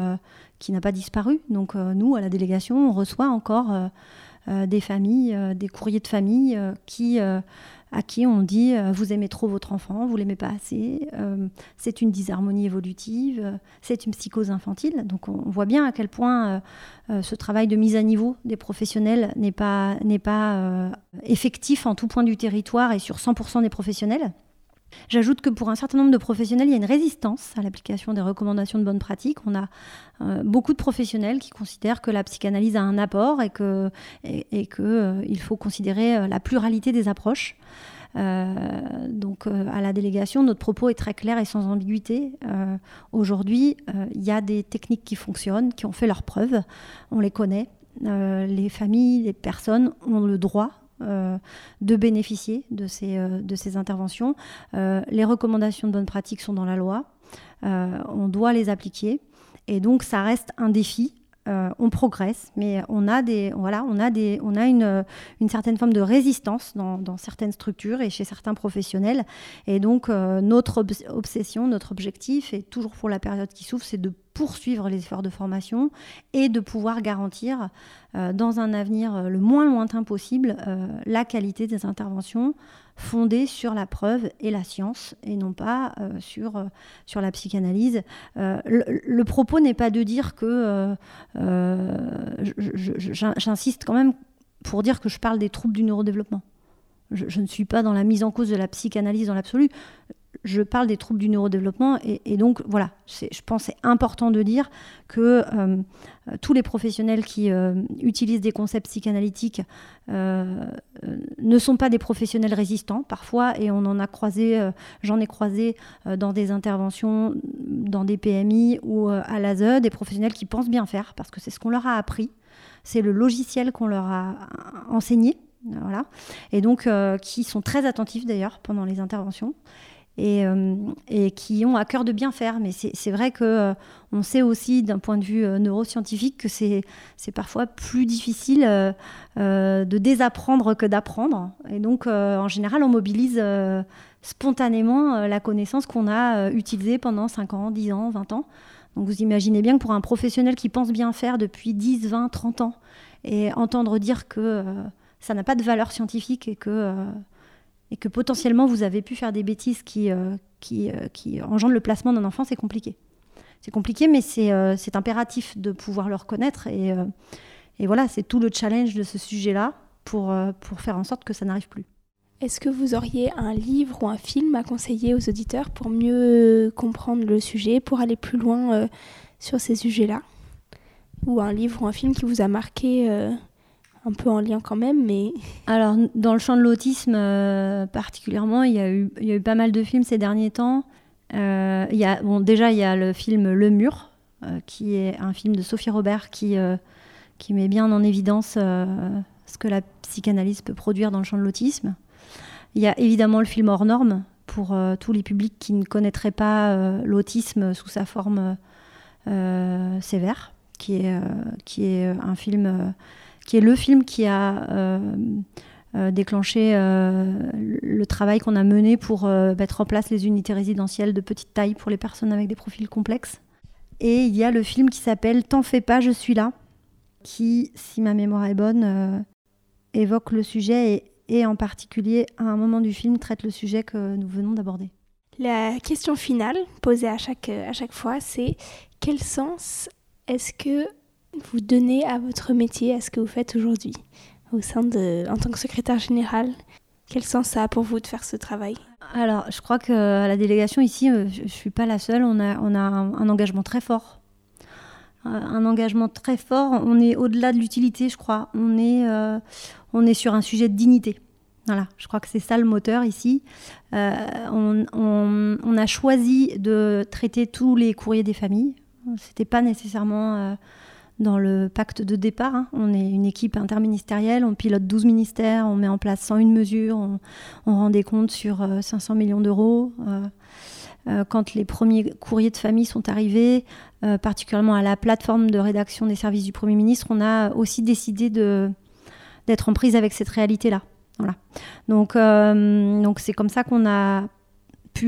qui n'a pas disparu. Donc nous, à la délégation, on reçoit encore des familles, des courriers de famille qui à qui on dit euh, vous aimez trop votre enfant, vous l'aimez pas assez, euh, c'est une disharmonie évolutive, euh, c'est une psychose infantile. Donc on voit bien à quel point ce travail de mise à niveau des professionnels n'est pas, n'est pas effectif en tout point du territoire et sur 100% des professionnels. J'ajoute que pour un certain nombre de professionnels, il y a une résistance à l'application des recommandations de bonne pratique. On a beaucoup de professionnels qui considèrent que la psychanalyse a un apport et que, il faut considérer la pluralité des approches. Euh, donc euh, à la délégation, notre propos est très clair et sans ambiguïté. Euh, aujourd'hui, il y a des techniques qui fonctionnent, qui ont fait leurs preuves, on les connaît. les familles, les personnes ont le droit de bénéficier de ces, de ces interventions. les recommandations de bonne pratique sont dans la loi. on doit les appliquer. Et donc, ça reste un défi euh, on progresse, mais on a, des, voilà, on a, des, on a une, une certaine forme de résistance dans, certaines structures et chez certains professionnels. Et donc, euh, notre obsession, notre objectif, et toujours pour la période qui s'ouvre, c'est de poursuivre les efforts de formation et de pouvoir garantir euh, dans un avenir le moins lointain possible la qualité des interventions fondée sur la preuve et la science et non pas euh, sur, euh, la psychanalyse. Euh, le, propos n'est pas de dire que, j'insiste quand même pour dire que je parle des troubles du neurodéveloppement. Je, ne suis pas dans la mise en cause de la psychanalyse dans l'absolu je parle des troubles du neurodéveloppement et, donc voilà, je pense c'est important de dire que euh, tous les professionnels qui euh, utilisent des concepts psychanalytiques euh, ne sont pas des professionnels résistants parfois et on en a croisé, j'en ai croisé dans des interventions dans des PMI ou à l'ASE, des professionnels qui pensent bien faire parce que c'est ce qu'on leur a appris, c'est le logiciel qu'on leur a enseigné. Voilà. Et donc, qui sont très attentifs d'ailleurs pendant les interventions euh, et, qui ont à cœur de bien faire. Mais c'est vrai que euh, on sait aussi d'un point de vue euh, neuroscientifique que c'est parfois plus difficile de désapprendre que d'apprendre. Et donc, en général, on mobilise spontanément la connaissance qu'on a utilisée pendant 5 ans, 10 ans, 20 ans. Donc vous imaginez bien que pour un professionnel qui pense bien faire depuis 10, 20, 30 ans, et entendre dire que ça n'a pas de valeur scientifique et que et que potentiellement vous avez pu faire des bêtises qui, euh, euh, qui engendrent le placement d'un enfant, c'est compliqué. C'est compliqué, mais c'est euh, impératif de pouvoir le reconnaître. Et, et voilà, c'est tout le challenge de ce sujet-là pour, pour faire en sorte que ça n'arrive plus. Est-ce que vous auriez un livre ou un film à conseiller aux auditeurs pour mieux comprendre le sujet, pour aller plus loin euh, sur ces sujets-là? Ou un livre ou un film qui vous a marqué euh, un peu en lien quand même, mais... Alors, dans le champ de l'autisme euh, particulièrement, il y, a eu, il y, a eu, pas mal de films ces derniers temps. il y a, bon, déjà, il y a le film Le Mur, qui est un film de Sophie Robert qui, qui met bien en évidence ce que la psychanalyse peut produire dans le champ de l'autisme. Il y a évidemment le film hors norme pour euh, tous les publics qui ne connaîtraient pas euh, l'autisme sous sa forme euh, sévère, qui est, qui est un film, qui est le film qui a déclenché le travail qu'on a mené pour mettre en place les unités résidentielles de petite taille pour les personnes avec des profils complexes. Et il y a le film qui s'appelle T'en fais pas, je suis là, qui, si ma mémoire est bonne, évoque le sujet et et en particulier à un moment du film traite le sujet que nous venons d'aborder. La question finale posée à chaque, à chaque fois, c'est quel sens est-ce que vous donnez à votre métier, à ce que vous faites aujourd'hui au sein de, en tant que secrétaire général Quel sens ça a pour vous de faire ce travail? Alors, je crois que la délégation ici, euh, je ne suis pas la seule, on a, on a un, engagement très fort. Euh, un engagement très fort, on est au-delà de l'utilité, je crois. On est, euh, on est sur un sujet de dignité. Voilà, je crois que c'est ça le moteur ici. Euh, on, a choisi de traiter tous les courriers des familles. C'était pas nécessairement euh, dans le pacte de départ. Hein. On est une équipe interministérielle, on pilote 12 ministères, on met en place 101 mesures, on, rend des comptes sur 500 euh, millions d'euros. quand les premiers courriers de famille sont arrivés, particulièrement à la plateforme de rédaction des services du Premier ministre, on a aussi décidé d'être en prise avec cette réalité-là. Euh, donc c'est comme ça qu'on a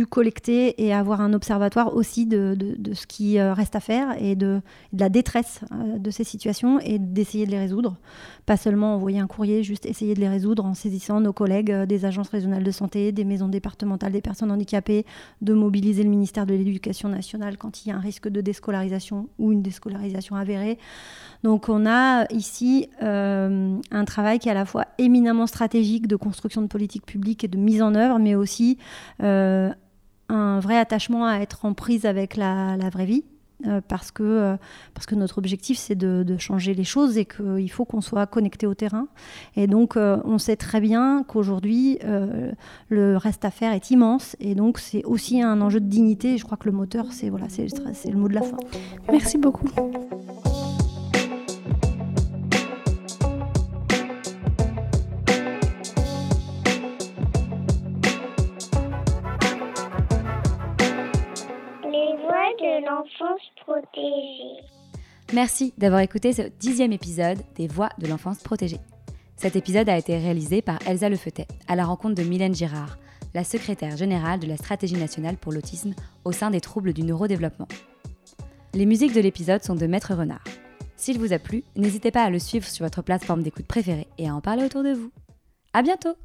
collecter et avoir un observatoire aussi de, de, ce qui euh, reste à faire et de, de la détresse euh, de ces situations et d'essayer de les résoudre. Pas seulement envoyer un courrier, juste essayer de les résoudre en saisissant nos collègues des agences régionales de santé, des maisons départementales des personnes handicapées, de mobiliser le ministère de l'Éducation nationale quand il y a un risque de déscolarisation ou une déscolarisation avérée. Donc on a ici euh, un travail qui est à la fois éminemment stratégique de construction de politique publique et de mise en œuvre, mais aussi euh, un vrai attachement à être en prise avec la, vraie vie. Euh, parce, que, parce que notre objectif, c'est de, changer les choses et qu'il faut qu'on soit connecté au terrain. Et donc, on sait très bien qu'aujourd'hui, le reste à faire est immense. Et donc, c'est aussi un enjeu de dignité. Je crois que le moteur, c'est voilà, le mot de la fin. Merci beaucoup. L'enfance protégée. Merci d'avoir écouté ce dixième épisode des Voix de l'enfance protégée. Cet épisode a été réalisé par Elsa Lefeutet à la rencontre de Mylène Girard, la secrétaire générale de la Stratégie nationale pour l'autisme au sein des troubles du neurodéveloppement. Les musiques de l'épisode sont de Maître Renard. S'il vous a plu, n'hésitez pas à le suivre sur votre plateforme d'écoute préférée et à en parler autour de vous. À bientôt!